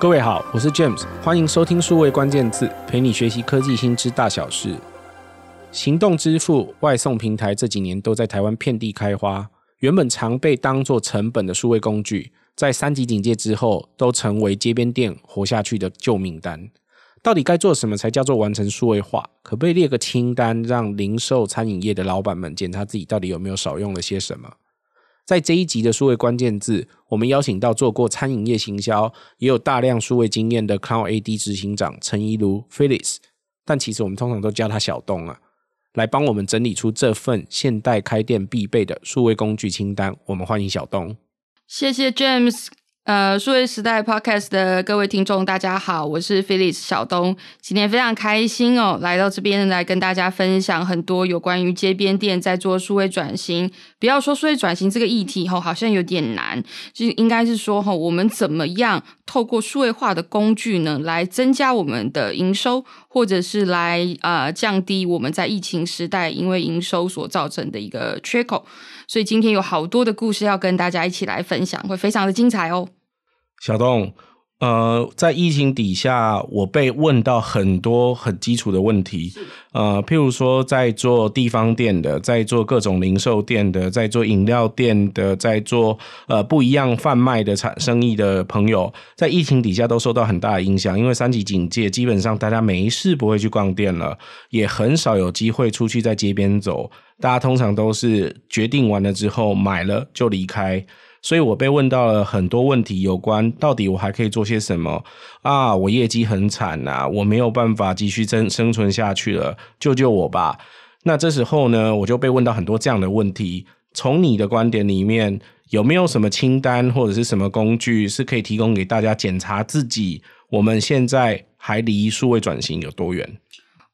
各位好，我是 James，欢迎收听数位关键字，陪你学习科技新知大小事。行动支付、外送平台这几年都在台湾遍地开花，原本常被当作成本的数位工具，在三级警戒之后，都成为街边店活下去的救命单。到底该做什么才叫做完成数位化？可不可以列个清单，让零售餐饮业的老板们检查自己到底有没有少用了些什么？在这一集的数位关键字，我们邀请到做过餐饮业行销，也有大量数位经验的 Cloud AD 执行长陈怡如 Phyllis，但其实我们通常都叫他小东啊，来帮我们整理出这份现代开店必备的数位工具清单。我们欢迎小东。谢谢 James。呃，数位时代 Podcast 的各位听众，大家好，我是 Phyllis 小东，今天非常开心哦，来到这边来跟大家分享很多有关于街边店在做数位转型。不要说数位转型这个议题吼，好像有点难，就应该是说吼，我们怎么样透过数位化的工具呢，来增加我们的营收，或者是来呃降低我们在疫情时代因为营收所造成的一个缺口。所以今天有好多的故事要跟大家一起来分享，会非常的精彩哦。小东，呃，在疫情底下，我被问到很多很基础的问题，呃，譬如说，在做地方店的，在做各种零售店的，在做饮料店的，在做呃不一样贩卖的产生意的朋友，在疫情底下都受到很大的影响，因为三级警戒，基本上大家没事不会去逛店了，也很少有机会出去在街边走，大家通常都是决定完了之后买了就离开。所以我被问到了很多问题，有关到底我还可以做些什么啊？我业绩很惨呐，我没有办法继续生生存下去了，救救我吧！那这时候呢，我就被问到很多这样的问题。从你的观点里面，有没有什么清单或者是什么工具是可以提供给大家检查自己？我们现在还离数位转型有多远？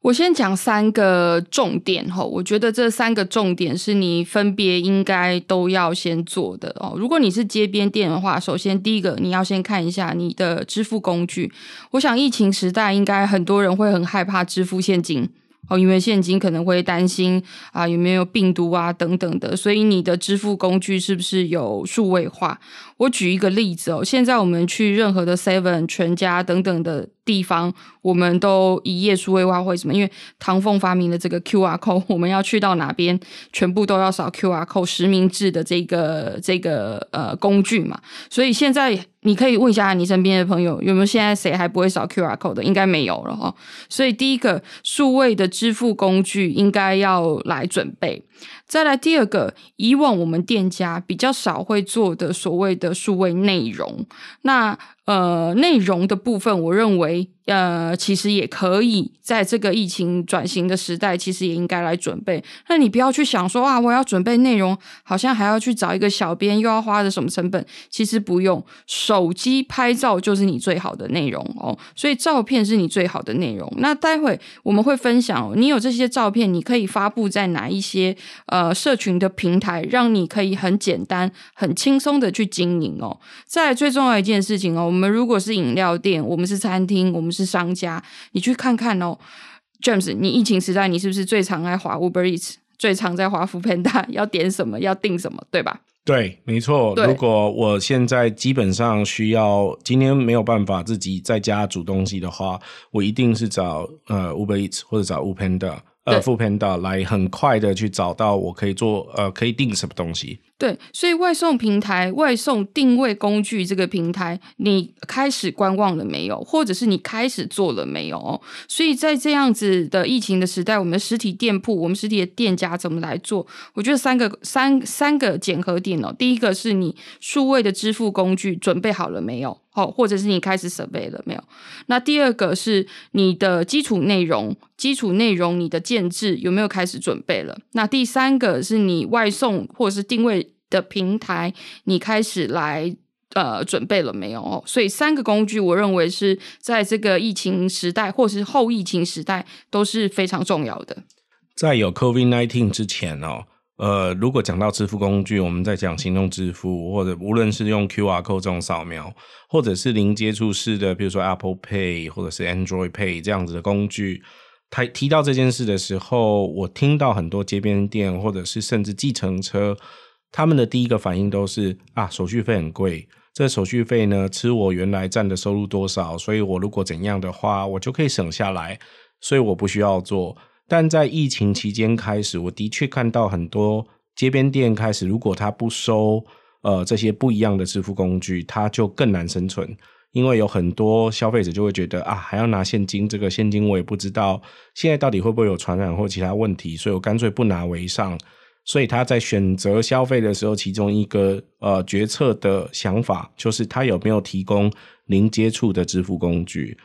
我先讲三个重点哈，我觉得这三个重点是你分别应该都要先做的哦。如果你是街边店的话，首先第一个你要先看一下你的支付工具。我想疫情时代应该很多人会很害怕支付现金哦，因为现金可能会担心啊有没有病毒啊等等的，所以你的支付工具是不是有数位化？我举一个例子哦，现在我们去任何的 Seven、全家等等的。地方我们都一页数位化，为什么？因为唐凤发明的这个 QR code，我们要去到哪边，全部都要扫 QR code 实名制的这个这个呃工具嘛。所以现在你可以问一下你身边的朋友，有没有现在谁还不会扫 QR code 的？应该没有了哈。所以第一个数位的支付工具应该要来准备。再来第二个，以往我们店家比较少会做的所谓的数位内容，那呃内容的部分，我认为。呃，其实也可以在这个疫情转型的时代，其实也应该来准备。那你不要去想说啊，我要准备内容，好像还要去找一个小编，又要花的什么成本？其实不用，手机拍照就是你最好的内容哦。所以照片是你最好的内容。那待会我们会分享，你有这些照片，你可以发布在哪一些呃社群的平台，让你可以很简单、很轻松的去经营哦。再最重要一件事情哦，们如果是饮料店，我们是餐厅，我们是商家，你去看看哦，James，你疫情时代你是不是最常在滑 Uber Eats，最常在滑 Foodpanda，要点什么，要订什么，对吧？对，没错。如果我现在基本上需要今天没有办法自己在家煮东西的话，我一定是找呃 Uber Eats 或者找 Foodpanda，呃 Foodpanda 来很快的去找到我可以做呃可以订什么东西。对，所以外送平台、外送定位工具这个平台，你开始观望了没有？或者是你开始做了没有？所以在这样子的疫情的时代，我们的实体店铺、我们实体的店家怎么来做？我觉得三个三三个检核点哦。第一个是你数位的支付工具准备好了没有？哦，或者是你开始准备了没有？那第二个是你的基础内容，基础内容你的建制有没有开始准备了？那第三个是你外送或者是定位。的平台，你开始来呃准备了没有？所以三个工具，我认为是在这个疫情时代或是后疫情时代都是非常重要的。在有 COVID-19 之前哦，呃，如果讲到支付工具，我们在讲行动支付，或者无论是用 QR code 这种扫描，或者是零接触式的，比如说 Apple Pay 或者是 Android Pay 这样子的工具，他提到这件事的时候，我听到很多街边店或者是甚至计程车。他们的第一个反应都是啊，手续费很贵，这手续费呢，吃我原来占的收入多少，所以我如果怎样的话，我就可以省下来，所以我不需要做。但在疫情期间开始，我的确看到很多街边店开始，如果他不收呃这些不一样的支付工具，他就更难生存。因为有很多消费者就会觉得啊，还要拿现金，这个现金我也不知道现在到底会不会有传染或其他问题，所以我干脆不拿为上。所以他在选择消费的时候，其中一个呃决策的想法就是他有没有提供零接触的支付工具。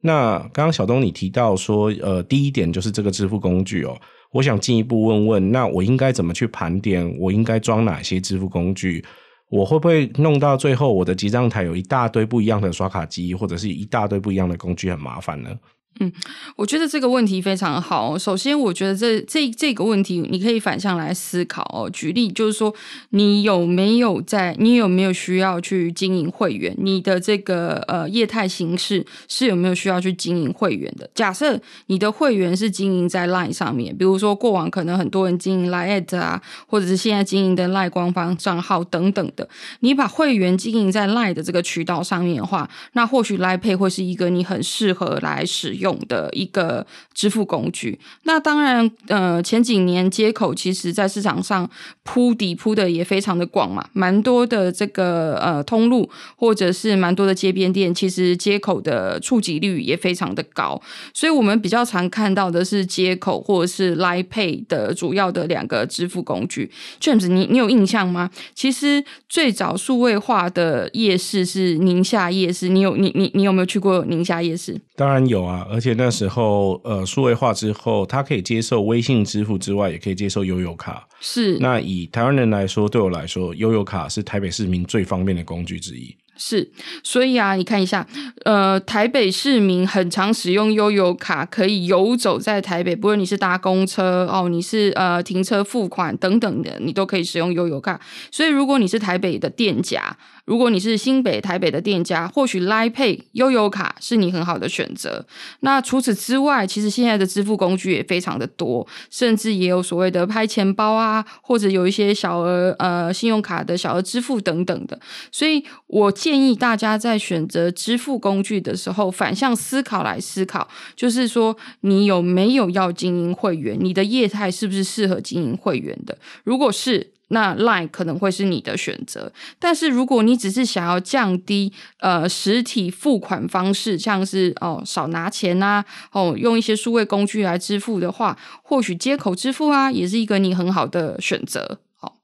那刚刚小东你提到说，呃，第一点就是这个支付工具哦，我想进一步问问，那我应该怎么去盘点？我应该装哪些支付工具？我会不会弄到最后我的结账台有一大堆不一样的刷卡机，或者是一大堆不一样的工具，很麻烦呢？嗯，我觉得这个问题非常好。首先，我觉得这这这个问题你可以反向来思考哦。举例就是说，你有没有在，你有没有需要去经营会员？你的这个呃业态形式是有没有需要去经营会员的？假设你的会员是经营在 Line 上面，比如说过往可能很多人经营 Line@ 啊，或者是现在经营的 Line 官方账号等等的，你把会员经营在 Line 的这个渠道上面的话，那或许 Line 配会是一个你很适合来使用。的一个支付工具，那当然，呃，前几年街口其实在市场上铺底铺的也非常的广嘛，蛮多的这个呃通路或者是蛮多的街边店，其实街口的触及率也非常的高，所以我们比较常看到的是街口或者是 Line Pay 的主要的两个支付工具。James，你你有印象吗？其实最早数位化的夜市是宁夏夜市，你有你你你有没有去过宁夏夜市？当然有啊，且那时候呃数位化之后，它可以接受微信支付之外，也可以接受悠游卡。是。那以台湾人来说，对我来说，悠游卡是台北市民最方便的工具之一。是，所以啊，你看一下，呃，台北市民很常使用悠游卡，可以游走在台北，不论你是搭公车哦，你是呃停车付款等等的，你都可以使用悠游卡。所以，如果你是台北的店家，如果你是新北、台北的店家，或许 Line Pay 悠游卡是你很好的选择。那除此之外，其实现在的支付工具也非常的多，甚至也有所谓的拍钱包啊，或者有一些小额呃信用卡的小额支付等等的。所以我建议大家在选择支付工具的时候，反向思考来思考，就是说你有没有要经营会员，你的业态是不是适合经营会员的？如果是，那 Line 可能会是你的选择，但是如果你只是想要降低呃实体付款方式，像是哦少拿钱啊，哦用一些数位工具来支付的话，或许接口支付啊也是一个你很好的选择。好，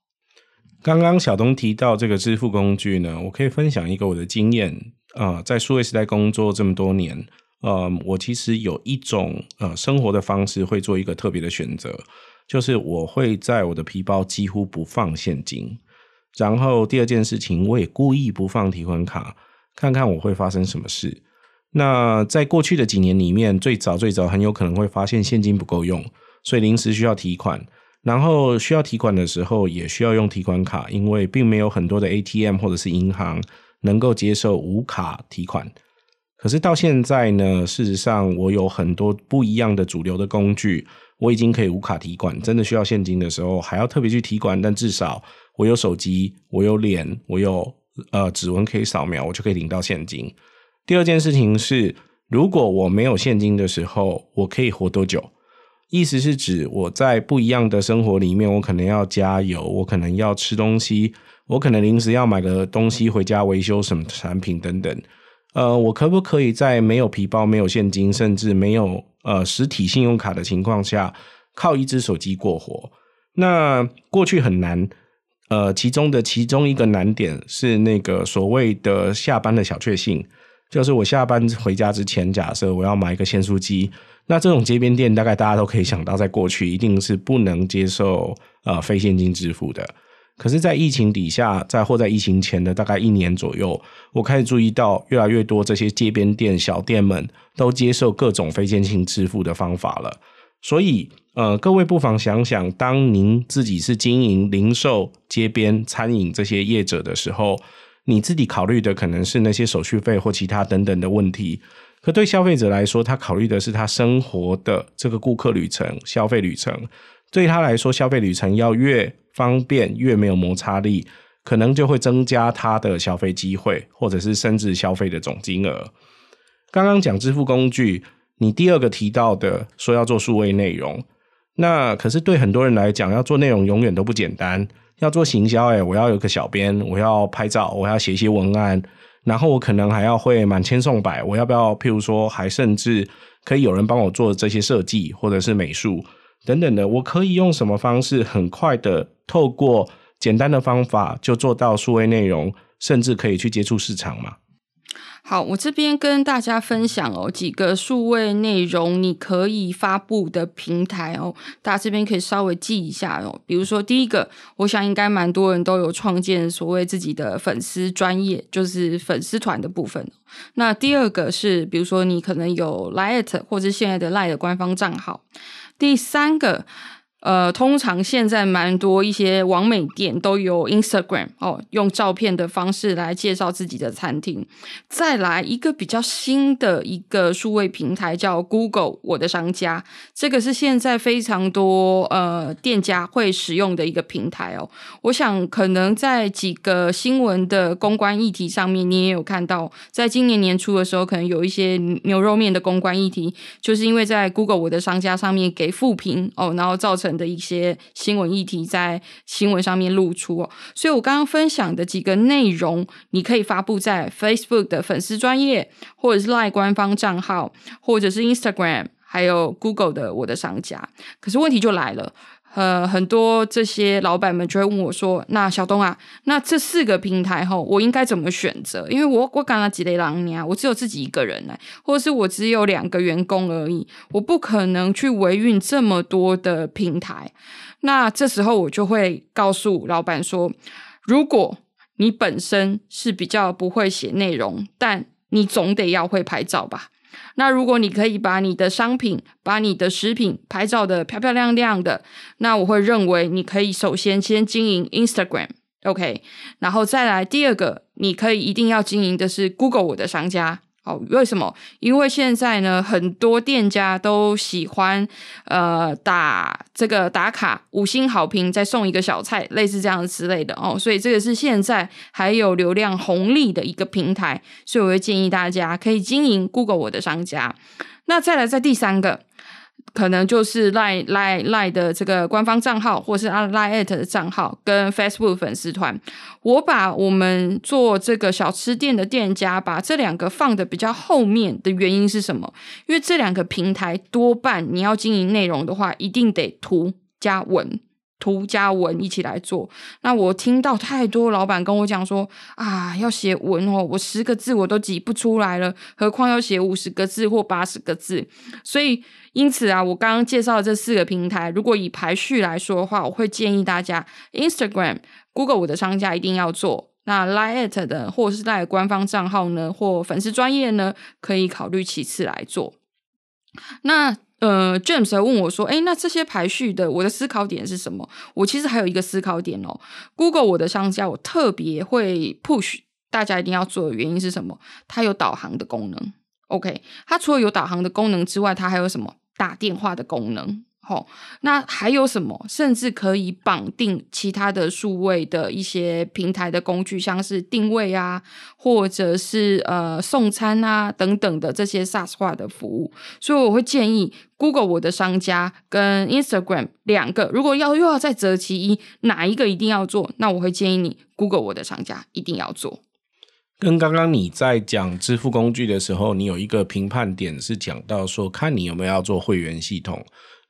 刚刚小东提到这个支付工具呢，我可以分享一个我的经验啊、在数位时代工作这么多年，呃，我其实有一种呃生活的方式会做一个特别的选择。就是我会在我的皮包几乎不放现金，然后第二件事情，我也故意不放提款卡，看看我会发生什么事。那在过去的几年里面，最早最早很有可能会发现现金不够用，所以临时需要提款，然后需要提款的时候也需要用提款卡，因为并没有很多的 ATM 或者是银行能够接受无卡提款。可是到现在呢，事实上我有很多不一样的主流的工具。我已经可以无卡提款，真的需要现金的时候还要特别去提款，但至少我有手机，我有脸，我有呃指纹可以扫描，我就可以领到现金。第二件事情是，如果我没有现金的时候，我可以活多久？意思是指我在不一样的生活里面，我可能要加油，我可能要吃东西，我可能临时要买个东西回家维修什么产品等等。呃，我可不可以在没有皮包、没有现金，甚至没有呃实体信用卡的情况下，靠一只手机过活？那过去很难。呃，其中的其中一个难点是那个所谓的下班的小确幸，就是我下班回家之前，假设我要买一个咸酥鸡，那这种街边店大概大家都可以想到，在过去一定是不能接受呃非现金支付的。可是，在疫情底下，在或在疫情前的大概一年左右，我开始注意到越来越多这些街边店、小店们都接受各种非现金支付的方法了。所以，呃，各位不妨想想，当您自己是经营零售、街边餐饮这些业者的时候，你自己考虑的可能是那些手续费或其他等等的问题。可对消费者来说，他考虑的是他生活的这个顾客旅程、消费旅程。对他来说，消费旅程要越方便越没有摩擦力，可能就会增加他的消费机会，或者是甚至消费的总金额。刚刚讲支付工具，你第二个提到的说要做数位内容，那可是对很多人来讲，要做内容永远都不简单。要做行销，哎，我要有个小编，我要拍照，我要写一些文案，然后我可能还要会满千送百。我要不要，譬如说，还甚至可以有人帮我做这些设计，或者是美术等等的？我可以用什么方式，很快的透过简单的方法就做到数位内容，甚至可以去接触市场吗？好，我这边跟大家分享哦，几个数位内容你可以发布的平台哦，大家这边可以稍微记一下哦。比如说第一个，我想应该蛮多人都有创建所谓自己的粉丝专业，就是粉丝团的部分。那第二个是，比如说你可能有 Light 或者现在的 Line 的官方账号。第三个。呃，通常现在蛮多一些网美店都有 Instagram 哦，用照片的方式来介绍自己的餐厅。再来一个比较新的一个数位平台叫 Google 我的商家，这个是现在非常多呃店家会使用的一个平台哦。我想可能在几个新闻的公关议题上面，你也有看到，在今年年初的时候，可能有一些牛肉面的公关议题，就是因为在 Google 我的商家上面给负评哦，然后造成。的一些新闻议题在新闻上面露出哦，所以我刚刚分享的几个内容，你可以发布在 Facebook 的粉丝专业，或者是 Line 官方账号，或者是 Instagram，还有 Google 的我的商家。可是问题就来了。呃，很多这些老板们就会问我说：“那小东啊，那这四个平台齁，我应该怎么选择？因为我我刚刚几类狼呀，我只有自己一个人来，或者是我只有两个员工而已，我不可能去维运这么多的平台。那这时候我就会告诉老板说：如果你本身是比较不会写内容，但你总得要会拍照吧。”那如果你可以把你的商品、把你的食品拍照的漂漂亮亮的，那我会认为你可以首先先经营 Instagram，OK，然后再来第二个，你可以一定要经营的是 Google 我的商家。好，为什么？因为现在呢，很多店家都喜欢呃打这个打卡五星好评，再送一个小菜，类似这样之类的哦。所以这个是现在还有流量红利的一个平台，所以我会建议大家可以经营 Google 我的商家。那再来，在第三个。可能就是赖赖赖的这个官方账号，或是阿赖的账号跟 Facebook 粉丝团。我把我们做这个小吃店的店家，把这两个放的比较后面的原因是什么？因为这两个平台多半你要经营内容的话，一定得图加文。图加文一起来做，那我听到太多老板跟我讲说啊，要写文哦，我十个字我都挤不出来了，何况要写五十个字或八十个字。所以因此啊，我刚刚介绍的这四个平台，如果以排序来说的话，我会建议大家，Instagram、Google 我的商家一定要做，那 Line@ 的或者是 Line 官方账号呢，或粉丝专业呢，可以考虑其次来做。那呃，James 还问我说：“诶，那这些排序的，我的思考点是什么？我其实还有一个思考点哦。Google 我的商家，我特别会 push 大家一定要做的原因是什么？它有导航的功能。OK，它除了有导航的功能之外，它还有什么？打电话的功能。”好，那还有什么？甚至可以绑定其他的数位的一些平台的工具，像是定位啊，或者是呃送餐啊等等的这些 SaaS 化的服务。所以我会建议 Google 我的商家跟 Instagram 两个，如果要又要再择其一，哪一个一定要做？那我会建议你 Google 我的商家一定要做。跟刚刚你在讲支付工具的时候，你有一个评判点是讲到说，看你有没有要做会员系统。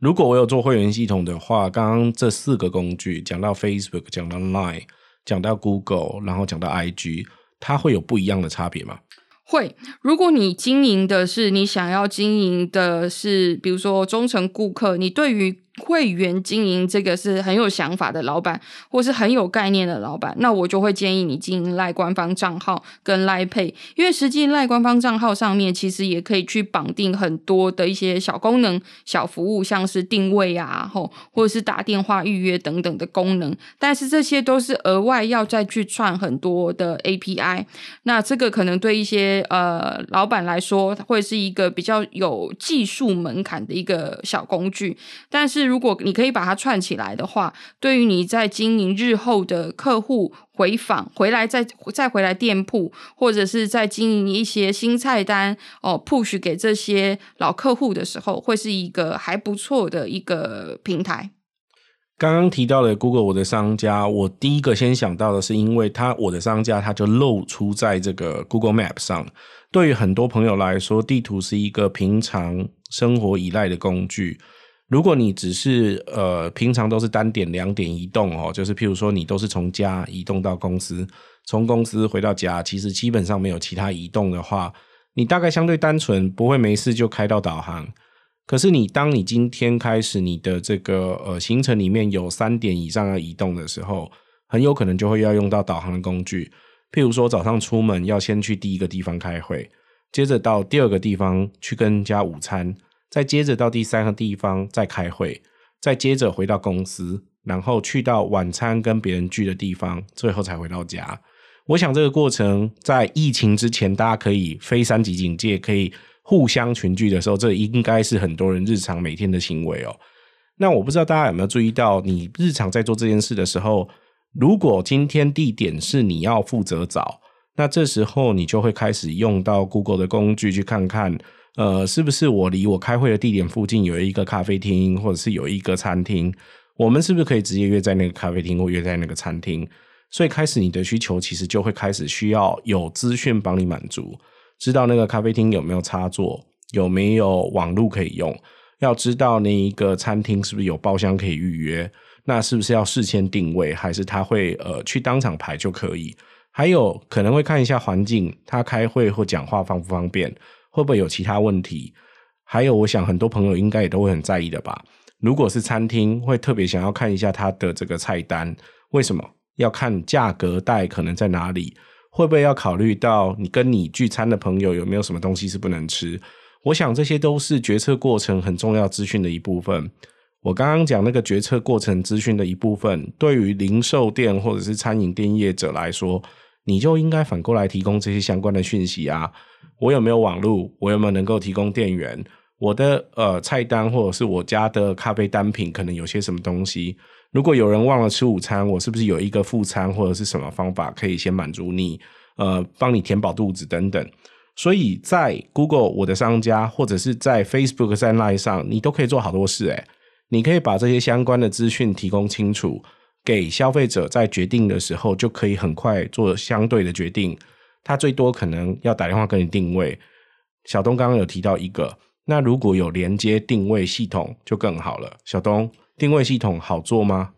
如果我有做会员系统的话，刚刚这四个工具讲到 Facebook，讲到 Line，讲到 Google，然后讲到 IG，它会有不一样的差别吗？会。如果你经营的是你想要经营的是，比如说忠诚顾客，你对于会员经营这个是很有想法的老板，或是很有概念的老板，那我就会建议你经营赖官方账号跟赖 Pay，因为实际赖官方账号上面其实也可以去绑定很多的一些小功能、小服务，像是定位啊，吼，或者是打电话预约等等的功能。但是这些都是额外要再去串很多的 API，那这个可能对一些呃老板来说会是一个比较有技术门槛的一个小工具，但是。如果你可以把它串起来的话，对于你在经营日后的客户回访回来再再回来店铺，或者是在经营一些新菜单哦，push 给这些老客户的时候，会是一个还不错的一个平台。刚刚提到的 Google 我的商家，我第一个先想到的是，因为它我的商家它就露出在这个 Google Map 上。对于很多朋友来说，地图是一个平常生活依赖的工具。如果你只是呃平常都是单点两点移动哦，就是譬如说你都是从家移动到公司，从公司回到家，其实基本上没有其他移动的话，你大概相对单纯，不会没事就开到导航。可是你当你今天开始你的这个呃行程里面有三点以上要移动的时候，很有可能就会要用到导航的工具。譬如说早上出门要先去第一个地方开会，接着到第二个地方去跟人家午餐，再接着到第三个地方再开会，再接着回到公司，然后去到晚餐跟别人聚的地方，最后才回到家。我想这个过程在疫情之前，大家可以非三级警戒，可以。互相群聚的时候，这应该是很多人日常每天的行为哦。那我不知道大家有没有注意到，你日常在做这件事的时候，如果今天地点是你要负责找，那这时候你就会开始用到 Google 的工具去看看，呃，是不是我离我开会的地点附近有一个咖啡厅，或者是有一个餐厅，我们是不是可以直接约在那个咖啡厅或约在那个餐厅？所以开始你的需求其实就会开始需要有资讯帮你满足。知道那个咖啡厅有没有插座，有没有网路可以用？要知道那一个餐厅是不是有包厢可以预约？那是不是要事先定位，还是他会呃去当场排就可以？还有可能会看一下环境，他开会或讲话方不方便？会不会有其他问题？还有，我想很多朋友应该也都会很在意的吧？如果是餐厅，会特别想要看一下他的这个菜单，为什么要看价格带？可能在哪里？会不会要考虑到你跟你聚餐的朋友有没有什么东西是不能吃？我想这些都是决策过程很重要资讯的一部分。我刚刚讲那个决策过程资讯的一部分，对于零售店或者是餐饮店业者来说，你就应该反过来提供这些相关的讯息啊。我有没有网路？我有没有能够提供电源？我的呃菜单或者是我家的咖啡单品可能有些什么东西？如果有人忘了吃午餐，我是不是有一个副餐或者是什么方法可以先满足你？呃，帮你填饱肚子等等。所以在 Google 我的商家，或者是在 Facebook 在 Line 上，你都可以做好多事。诶，你可以把这些相关的资讯提供清楚，给消费者在决定的时候就可以很快做相对的决定。他最多可能要打电话跟你定位。小东刚刚有提到一个，那如果有连接定位系统就更好了。小东。定位系统好做吗？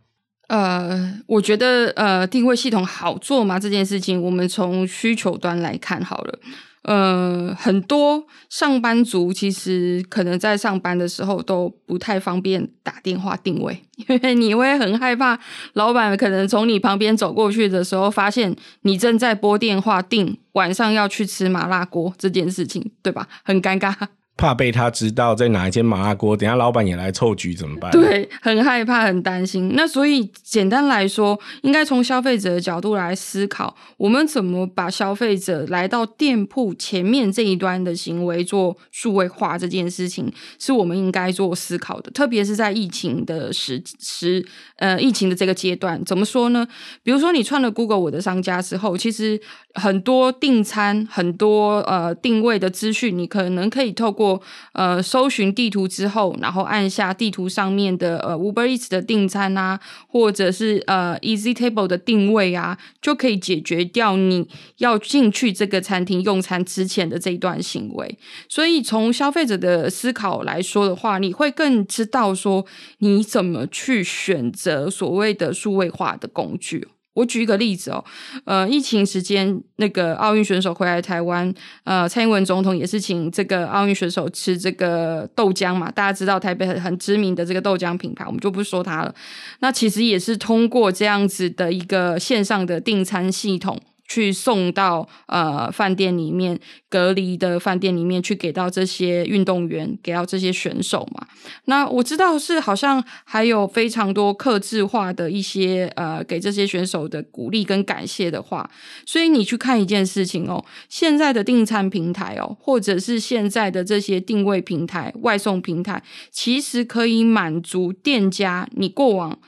呃，我觉得呃，定位系统好做吗？这件事情，我们从需求端来看好了。呃，很多上班族其实可能在上班的时候都不太方便打电话定位，因为你会很害怕老板可能从你旁边走过去的时候，发现你正在拨电话定晚上要去吃麻辣锅这件事情，对吧？很尴尬。怕被他知道在哪一间麻辣锅，等下老板也来凑局怎么办？对，很害怕，很担心。那所以简单来说，应该从消费者的角度来思考，我们怎么把消费者来到店铺前面这一端的行为做数位化这件事情，是我们应该做思考的。特别是在疫情的时时，呃，疫情的这个阶段，怎么说呢？比如说你串了 Google 我的商家之后，其实很多订餐、很多呃定位的资讯，你可能可以透过呃，搜寻地图之后，然后按下地图上面的呃 Uber Eats 的订餐啊，或者是呃 Easy Table 的定位啊，就可以解决掉你要进去这个餐厅用餐之前的这一段行为。所以从消费者的思考来说的话，你会更知道说你怎么去选择所谓的数位化的工具。我举一个例子哦，呃，疫情时间那个奥运选手回来台湾，呃，蔡英文总统也是请这个奥运选手吃这个豆浆嘛，大家知道台北很很知名的这个豆浆品牌，我们就不说它了。那其实也是通过这样子的一个线上的订餐系统，去送到呃饭店里面隔离的饭店里面去给到这些运动员，给到这些选手嘛。那我知道是好像还有非常多客制化的一些呃给这些选手的鼓励跟感谢的话。所以你去看一件事情哦，现在的订餐平台哦，或者是现在的这些定位平台、外送平台，其实可以满足店家你过往。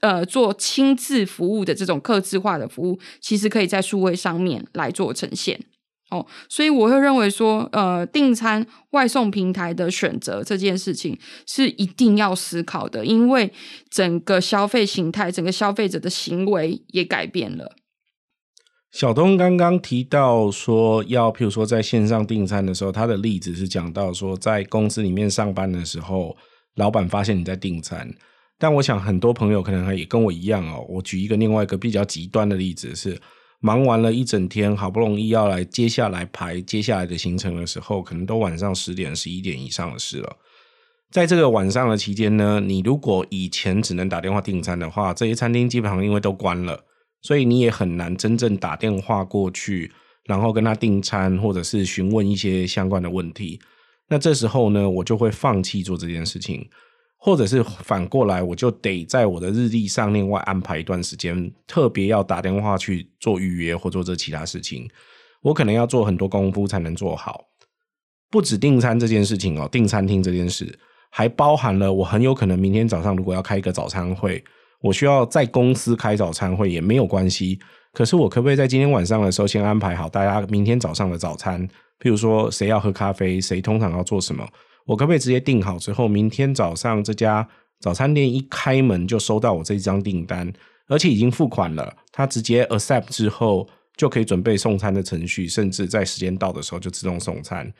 呃，做亲自服务的这种客制化的服务，其实可以在数位上面来做呈现哦。所以我会认为说，呃，订餐外送平台的选择这件事情是一定要思考的，因为整个消费形态、整个消费者的行为也改变了。小东刚刚提到说，要譬如说在线上订餐的时候，他的例子是讲到说，在公司里面上班的时候，老板发现你在订餐。但我想很多朋友可能也跟我一样哦。我举一个另外一个比较极端的例子是，忙完了一整天，好不容易要来接下来排接下来的行程的时候，可能都晚上十点、十一点以上的事了。在这个晚上的期间呢，你如果以前只能打电话订餐的话，这些餐厅基本上因为都关了，所以你也很难真正打电话过去，然后跟他订餐或者是询问一些相关的问题。那这时候呢，我就会放弃做这件事情。或者是反过来，我就得在我的日历上另外安排一段时间，特别要打电话去做预约或做这其他事情。我可能要做很多功夫才能做好。不止订餐这件事情哦，订餐厅这件事还包含了我很有可能明天早上如果要开一个早餐会，我需要在公司开早餐会也没有关系。可是我可不可以在今天晚上的时候先安排好大家明天早上的早餐？譬如说谁要喝咖啡，谁通常要做什么？我可不可以直接订好之后，明天早上这家早餐店一开门就收到我这一张订单，而且已经付款了，他直接 accept 之后就可以准备送餐的程序，甚至在时间到的时候就自动送餐？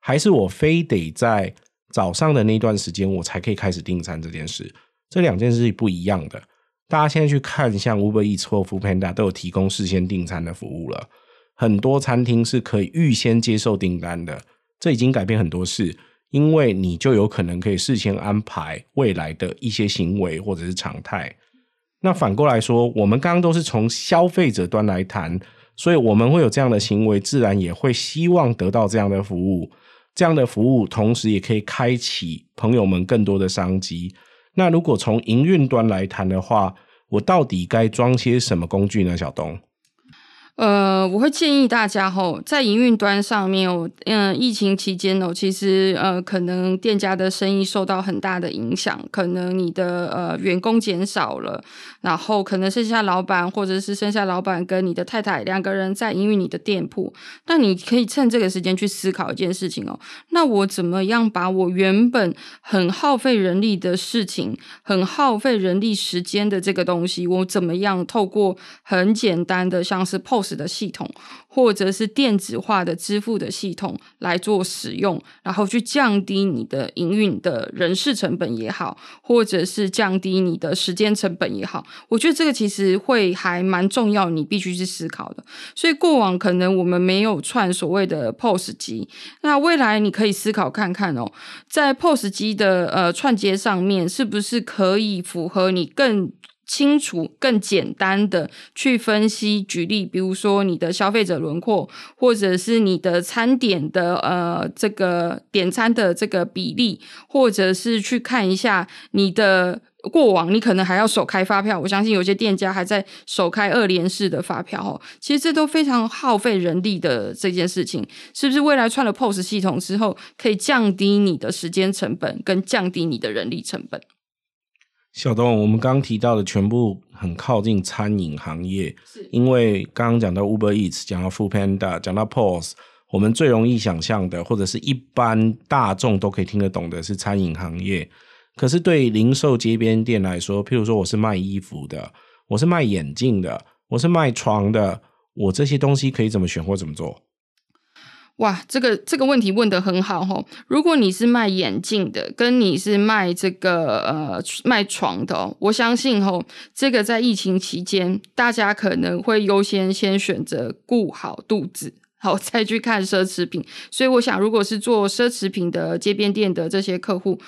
还是我非得在早上的那段时间我才可以开始订餐这件事？这两件事是不一样的。大家现在去看，像 Uber Eats 或 Foodpanda 都有提供事先订餐的服务了，很多餐厅是可以预先接受订单的，这已经改变很多事。因为你就有可能可以事先安排未来的一些行为或者是常态。那反过来说，我们刚刚都是从消费者端来谈，所以我们会有这样的行为，自然也会希望得到这样的服务。这样的服务同时也可以开启朋友们更多的商机。那如果从营运端来谈的话，我到底该装些什么工具呢？小东？呃，我会建议大家吼，在营运端上面哦，嗯，疫情期间哦，其实呃，可能店家的生意受到很大的影响，可能你的呃员工减少了，然后可能剩下老板或者是剩下老板跟你的太太两个人在营运你的店铺，那你可以趁这个时间去思考一件事情哦，那我怎么样把我原本很耗费人力的事情，很耗费人力时间的这个东西，我怎么样透过很简单的像是 POS 的系统，或者是电子化的支付的系统来做使用，然后去降低你的营运的人事成本也好，或者是降低你的时间成本也好，我觉得这个其实会还蛮重要，你必须去思考的。所以过往可能我们没有串所谓的 POS 机，那未来你可以思考看看哦，在 POS 机的呃串接上面，是不是可以符合你更清楚、更简单的去分析、举例，比如说你的消费者轮廓，或者是你的餐点的呃这个点餐的这个比例，或者是去看一下你的过往，你可能还要手开发票。我相信有些店家还在手开二联式的发票哦，其实这都非常耗费人力的这件事情，是不是？未来串了 POS 系统之后，可以降低你的时间成本，跟降低你的人力成本。小东，我们刚刚提到的全部很靠近餐饮行业，是因为刚刚讲到 Uber Eats，讲到 Foodpanda，讲到 POS，我们最容易想象的，或者是一般大众都可以听得懂的是餐饮行业。可是对零售街边店来说，譬如说我是卖衣服的，我是卖眼镜的，我是卖床的，我这些东西可以怎么选或怎么做？哇，这个这个问题问得很好哦。如果你是卖眼镜的，跟你是卖这个呃卖床的哦，我相信哦，这个在疫情期间，大家可能会优先先选择顾好肚子，好再去看奢侈品。所以我想，如果是做奢侈品的街边店的这些客户。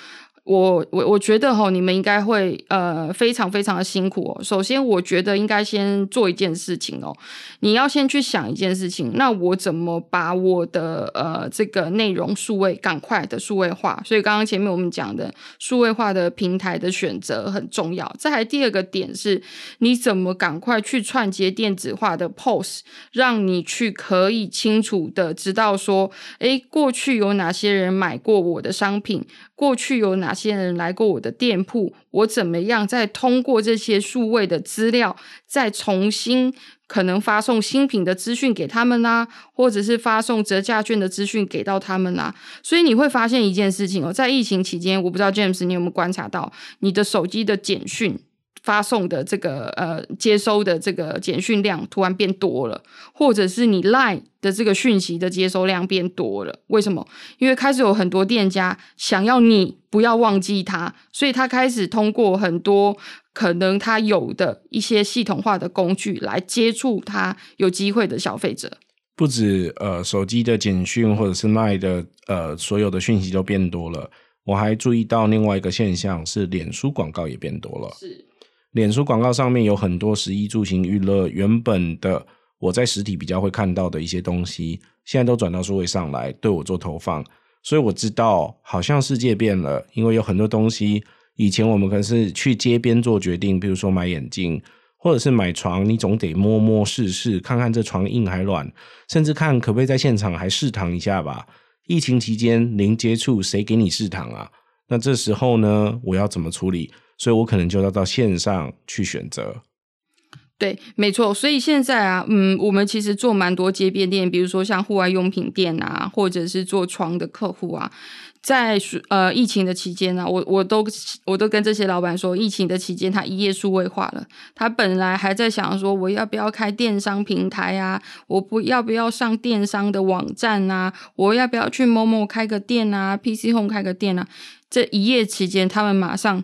我我我觉得哈，你们应该会呃非常非常的辛苦哦。首先，我觉得应该先做一件事情哦，你要先去想一件事情，那我怎么把我的呃这个内容数位赶快的数位化？所以刚刚前面我们讲的数位化的平台的选择很重要。再还第二个点是，你怎么赶快去串接电子化的 POS，让你去可以清楚的知道说，诶，过去有哪些人买过我的商品。过去有哪些人来过我的店铺？我怎么样再通过这些数位的资料，再重新可能发送新品的资讯给他们啦、或者是发送折价券的资讯给到他们啦、所以你会发现一件事情哦，在疫情期间，我不知道 James 你有没有观察到，你的手机的简讯。发送的这个呃接收的这个简讯量突然变多了，或者是你 Line 的这个讯息的接收量变多了，为什么？因为开始有很多店家想要你不要忘记他，所以他开始通过很多可能他有的一些系统化的工具来接触他有机会的消费者。不止呃手机的简讯或者是 Line 的呃所有的讯息都变多了，我还注意到另外一个现象是脸书广告也变多了。是。脸书广告上面有很多食衣住行娱乐，原本的我在实体比较会看到的一些东西，现在都转到数位上来对我做投放，所以我知道好像世界变了，因为有很多东西以前我们可能是去街边做决定，比如说买眼镜或者是买床，你总得摸摸试试，看看这床硬还软，甚至看可不可以在现场还试躺一下吧。疫情期间零接触，谁给你试躺啊？那这时候呢，我要怎么处理？所以我可能就要到线上去选择。对，没错。所以现在啊，嗯，我们其实做蛮多街边店，比如说像户外用品店啊，或者是做床的客户啊，在呃疫情的期间呢、啊，我我都我都跟这些老板说，疫情的期间他一夜数位化了。他本来还在想说，我要不要开电商平台啊？我不要不要上电商的网站啊？我要不要去某某开个店啊？PC Home 开个店啊？这一夜期间，他们马上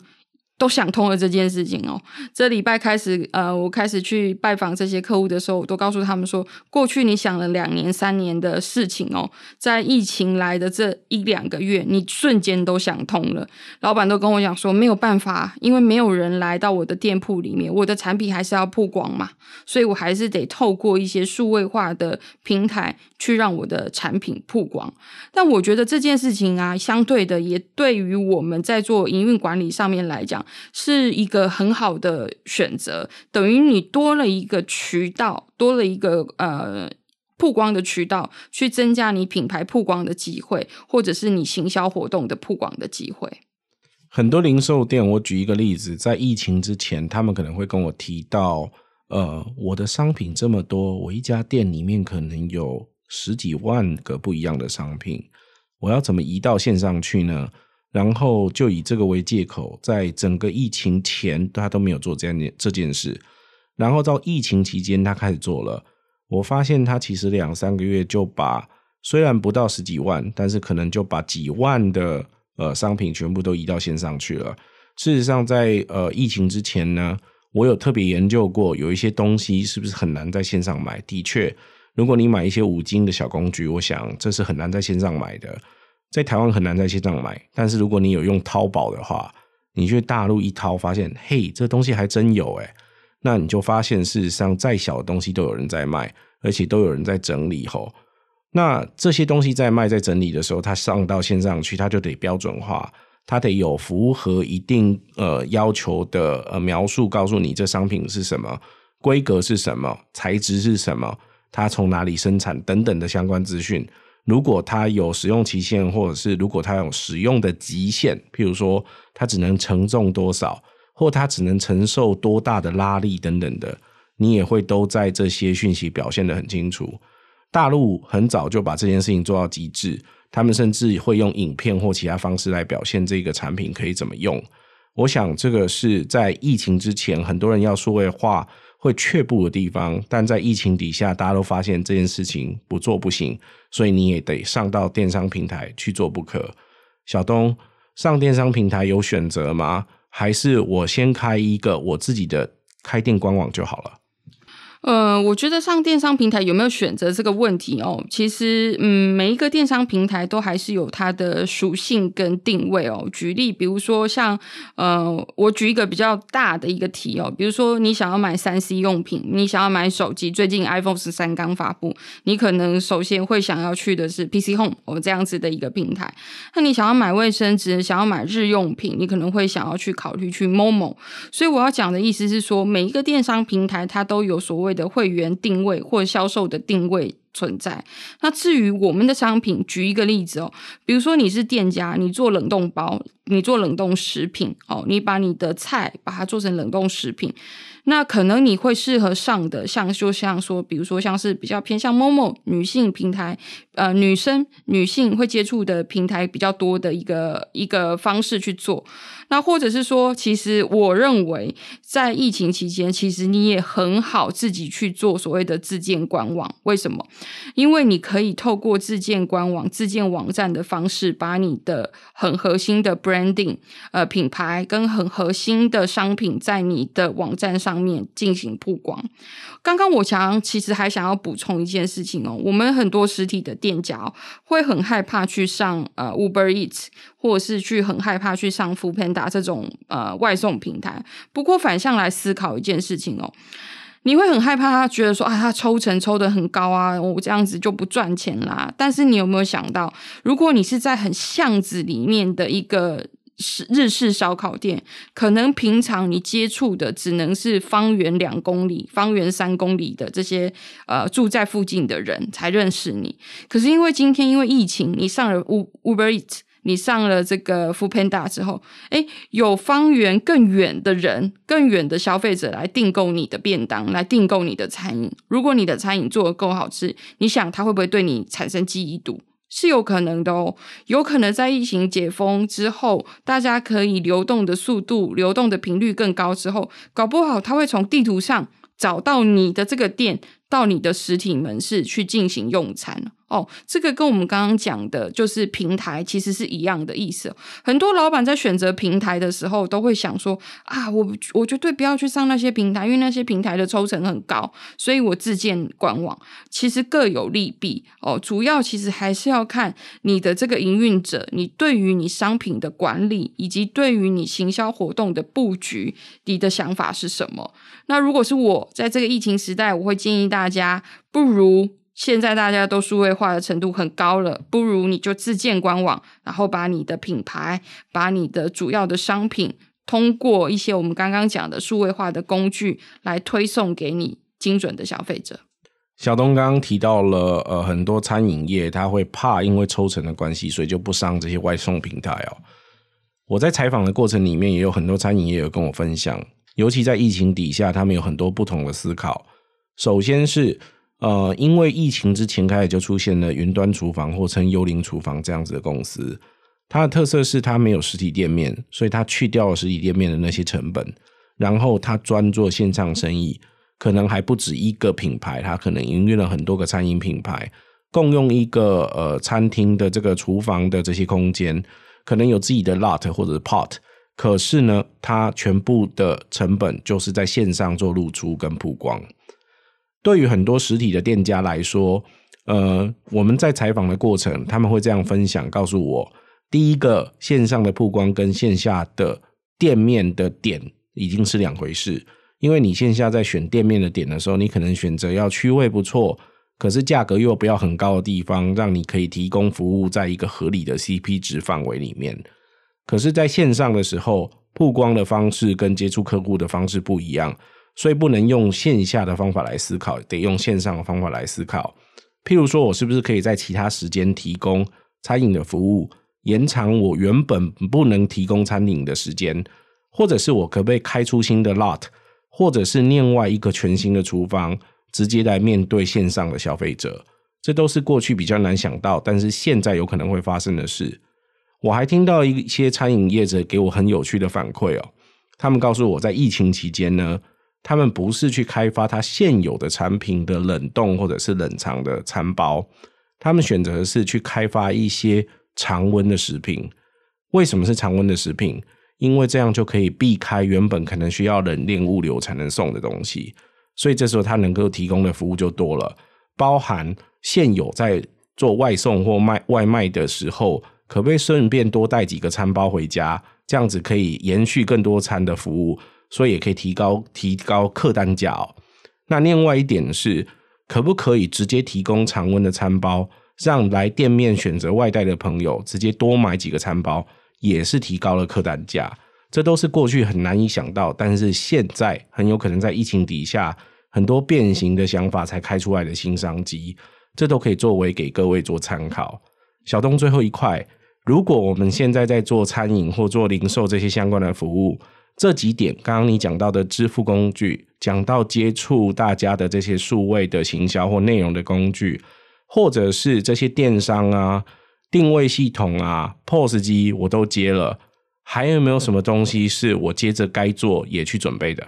都想通了这件事情哦。这礼拜开始，呃，我开始去拜访这些客户的时候，我都告诉他们说，过去你想了两年、三年的事情哦，在疫情来的这一两个月，你瞬间都想通了。老板都跟我讲说，没有办法，因为没有人来到我的店铺里面，我的产品还是要曝光嘛，所以我还是得透过一些数位化的平台去让我的产品曝光。但我觉得这件事情啊，相对的也对于我们在做营运管理上面来讲。是一个很好的选择，等于你多了一个渠道，多了一个呃曝光的渠道，去增加你品牌曝光的机会，或者是你行销活动的曝光的机会。很多零售店，我举一个例子，在疫情之前，他们可能会跟我提到，呃，我的商品这么多，我一家店里面可能有十几万个不一样的商品，我要怎么移到线上去呢？然后就以这个为借口，在整个疫情前他都没有做这样这件事，然后到疫情期间他开始做了。我发现他其实两三个月就把虽然不到十几万，但是可能就把几万的呃商品全部都移到线上去了。事实上在，在呃疫情之前呢，我有特别研究过，有一些东西是不是很难在线上买？的确，如果你买一些五金的小工具，我想这是很难在线上买的。在台湾很难在线上买，但是如果你有用淘宝的话，你去大陆一淘，发现嘿，这东西还真有诶，那你就发现事实上再小的东西都有人在卖，而且都有人在整理吼。那这些东西在卖在整理的时候，它上到线上去，它就得标准化，它得有符合一定呃要求的呃描述，告诉你这商品是什么，规格是什么，材质是什么，它从哪里生产等等的相关资讯。如果它有使用期限，或者是如果它有使用的极限，譬如说它只能承重多少，或它只能承受多大的拉力等等的，你也会都在这些讯息表现得很清楚。大陆很早就把这件事情做到极致，他们甚至会用影片或其他方式来表现这个产品可以怎么用。我想这个是在疫情之前，很多人要数位化会却步的地方，但在疫情底下，大家都发现这件事情不做不行，所以你也得上到电商平台去做不可。小东，上电商平台有选择吗？还是我先开一个我自己的开店官网就好了？呃，我觉得上电商平台有没有选择这个问题哦，其实，嗯，每一个电商平台都还是有它的属性跟定位哦。举例，比如说像，呃，我举一个比较大的一个题哦，比如说你想要买三 C 用品，你想要买手机，最近 iPhone 十三刚发布，你可能首先会想要去的是 PC Home 哦这样子的一个平台。那你想要买卫生纸，想要买日用品，你可能会想要去考虑去 Momo。所以我要讲的意思是说，每一个电商平台它都有所谓的会员定位或销售的定位存在。那至于我们的商品，举一个例子哦，比如说你是店家，你做冷冻包，你做冷冻食品哦，你把你的菜把它做成冷冻食品。那可能你会适合上的，像就像说，比如说像是比较偏向某某女性平台，呃，女生女性会接触的平台比较多的一个一个方式去做。那或者是说，其实我认为在疫情期间，其实你也很好自己去做所谓的自建官网。为什么？因为你可以透过自建官网、自建网站的方式，把你的很核心的 branding 呃品牌跟很核心的商品在你的网站上面进行曝光。刚刚我想其实还想要补充一件事情哦，我们很多实体的店家哦，会很害怕去上呃 Uber Eats，或者是去很害怕去上 Food Panda 这种呃外送平台。不过反向来思考一件事情哦，你会很害怕他觉得说啊，他抽成抽得很高啊，我这样子就不赚钱啦。但是你有没有想到，如果你是在很巷子里面的一个是日式烧烤店，可能平常你接触的只能是方圆两公里、方圆三公里的这些呃住在附近的人才认识你。可是因为今天因为疫情，你上了 Uber Eats，你上了这个 f o o Panda 之后，诶，有方圆更远的人、更远的消费者来订购你的便当，来订购你的餐饮。如果你的餐饮做得够好吃，你想他会不会对你产生记忆度？是有可能的哦，有可能在疫情解封之后，大家可以流动的速度、流动的频率更高之后，搞不好他会从地图上找到你的这个店，到你的实体门市去进行用餐。哦，这个跟我们刚刚讲的，就是平台其实是一样的意思。很多老板在选择平台的时候，都会想说啊，我我绝对不要去上那些平台，因为那些平台的抽成很高，所以我自建官网。其实各有利弊哦，主要其实还是要看你的这个营运者，你对于你商品的管理，以及对于你行销活动的布局，你的想法是什么？那如果是我在这个疫情时代，我会建议大家，不如。现在大家都数位化的程度很高了，不如你就自建官网，然后把你的品牌、把你的主要的商品，通过一些我们刚刚讲的数位化的工具来推送给你精准的消费者。小东刚刚提到了，呃，很多餐饮业他会怕因为抽成的关系，所以就不上这些外送平台哦。我在采访的过程里面，也有很多餐饮业有跟我分享，尤其在疫情底下，他们有很多不同的思考。首先是。呃，因为疫情之前开始就出现了云端厨房或称幽灵厨房这样子的公司，它的特色是它没有实体店面，所以它去掉了实体店面的那些成本，然后它专做线上生意，可能还不止一个品牌，它可能营运了很多个餐饮品牌，共用一个呃餐厅的这个厨房的这些空间，可能有自己的 lot 或者是 pot，可是呢，它全部的成本就是在线上做露出跟曝光。对于很多实体的店家来说，呃，我们在采访的过程，他们会这样分享，告诉我：第一个，线上的曝光跟线下的店面的点已经是两回事。因为你线下在选店面的点的时候，你可能选择要区位不错，可是价格又不要很高的地方，让你可以提供服务在一个合理的 CP 值范围里面。可是，在线上的时候，曝光的方式跟接触客户的方式不一样。所以不能用线下的方法来思考，得用线上的方法来思考。譬如说，我是不是可以在其他时间提供餐饮的服务，延长我原本不能提供餐饮的时间，或者是我可不可以开出新的 lot，或者是另外一个全新的厨房，直接来面对线上的消费者？这都是过去比较难想到，但是现在有可能会发生的事。我还听到一些餐饮业者给我很有趣的反馈哦，他们告诉我在疫情期间呢。他们不是去开发它现有的产品的冷冻或者是冷藏的餐包，他们选择的是去开发一些常温的食品。为什么是常温的食品？因为这样就可以避开原本可能需要冷链物流才能送的东西。所以这时候它能够提供的服务就多了，包含现有在做外送或卖外卖的时候，可不可以顺便多带几个餐包回家？这样子可以延续更多餐的服务，所以也可以提高提高客单价哦。那另外一点是，可不可以直接提供常温的餐包，让来店面选择外带的朋友直接多买几个餐包，也是提高了客单价。这都是过去很难以想到，但是现在很有可能在疫情底下，很多变形的想法才开出来的新商机。这都可以作为给各位做参考。小东最后一块，如果我们现在在做餐饮或做零售这些相关的服务，这几点刚刚你讲到的支付工具，讲到接触大家的这些数位的行销或内容的工具，或者是这些电商啊、定位系统啊、POS 机，我都接了。还有没有什么东西是我接着该做也去准备的？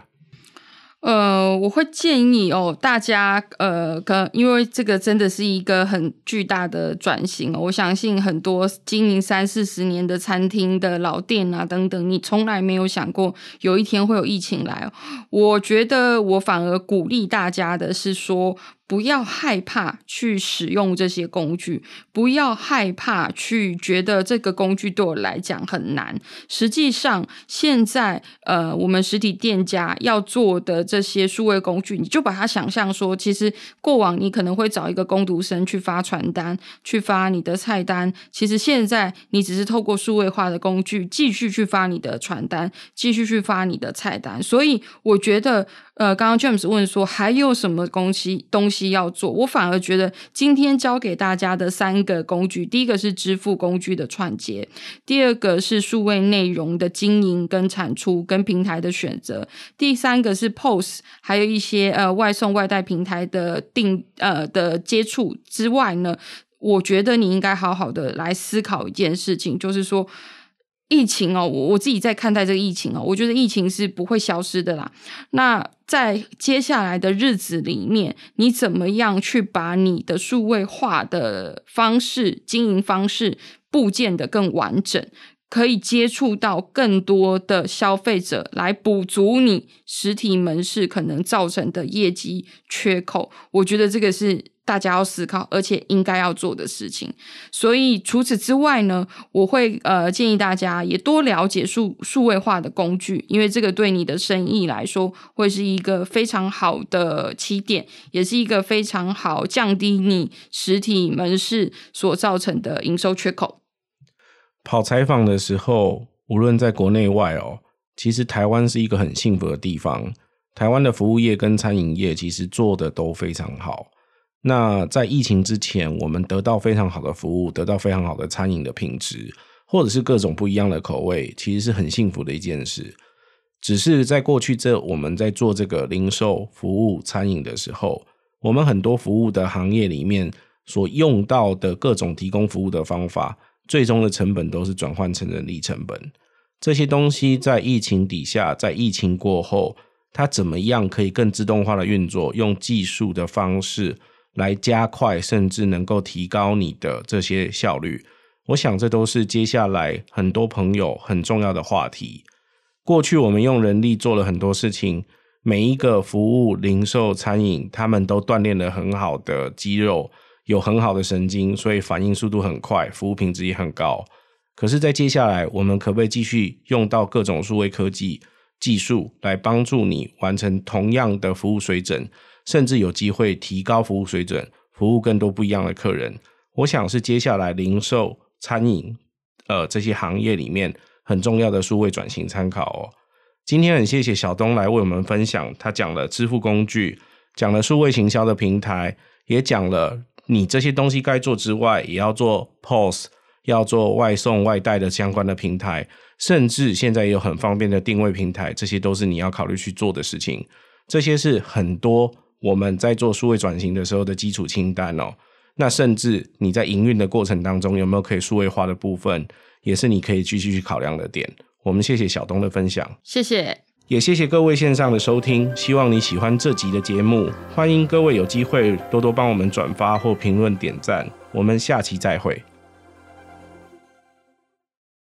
呃，我会建议哦，大家呃，可因为这个真的是一个很巨大的转型，我相信很多经营三四十年的餐厅的老店啊等等，你从来没有想过有一天会有疫情来。我觉得我反而鼓励大家的是说。不要害怕去使用这些工具，不要害怕去觉得这个工具对我来讲很难。实际上，现在呃，我们实体店家要做的这些数位工具，你就把它想象说，其实过往你可能会找一个工读生去发传单，去发你的菜单。其实现在你只是透过数位化的工具，继续去发你的传单，继续去发你的菜单。所以，我觉得。呃，刚刚 James 问说还有什么东西东西要做？我反而觉得今天教给大家的三个工具，第一个是支付工具的串接，第二个是数位内容的经营跟产出跟平台的选择，第三个是 POS，还有一些呃外送外带平台的定呃的接触之外呢，我觉得你应该好好的来思考一件事情，就是说。疫情哦，我我自己在看待这个疫情哦，我觉得疫情是不会消失的啦。那在接下来的日子里面，你怎么样去把你的数位化的方式、经营方式部件的更完整，可以接触到更多的消费者，来补足你实体门市可能造成的业绩缺口？我觉得这个是。大家要思考，而且应该要做的事情。所以除此之外呢，我会呃建议大家也多了解数数位化的工具，因为这个对你的生意来说会是一个非常好的起点，也是一个非常好降低你实体门市所造成的营收缺口。跑采访的时候，无论在国内外哦，其实台湾是一个很幸福的地方。台湾的服务业跟餐饮业其实做的都非常好。那在疫情之前，我们得到非常好的服务，得到非常好的餐饮的品质，或者是各种不一样的口味，其实是很幸福的一件事。只是在过去这我们在做这个零售服务餐饮的时候，我们很多服务的行业里面所用到的各种提供服务的方法，最终的成本都是转换成人力成本。这些东西在疫情底下，在疫情过后，它怎么样可以更自动化的运作，用技术的方式。来加快，甚至能够提高你的这些效率。我想这都是接下来很多朋友很重要的话题。过去我们用人力做了很多事情，每一个服务、零售、餐饮，他们都锻炼了很好的肌肉，有很好的神经，所以反应速度很快，服务品质也很高。可是，在接下来，我们可不可以继续用到各种数位科技技术来帮助你完成同样的服务水准？甚至有机会提高服务水准，服务更多不一样的客人。我想是接下来零售、餐饮，呃，这些行业里面很重要的数位转型参考哦。今天很谢谢小东来为我们分享，他讲了支付工具，讲了数位行销的平台，也讲了你这些东西该做之外，也要做 POS，要做外送外带的相关的平台，甚至现在也有很方便的定位平台，这些都是你要考虑去做的事情。这些是很多。我们在做数位转型的时候的基础清单哦，那甚至你在营运的过程当中有没有可以数位化的部分，也是你可以继续去考量的点。我们谢谢小东的分享，谢谢，也谢谢各位线上的收听。希望你喜欢这集的节目，欢迎各位有机会多多帮我们转发或评论点赞。我们下期再会。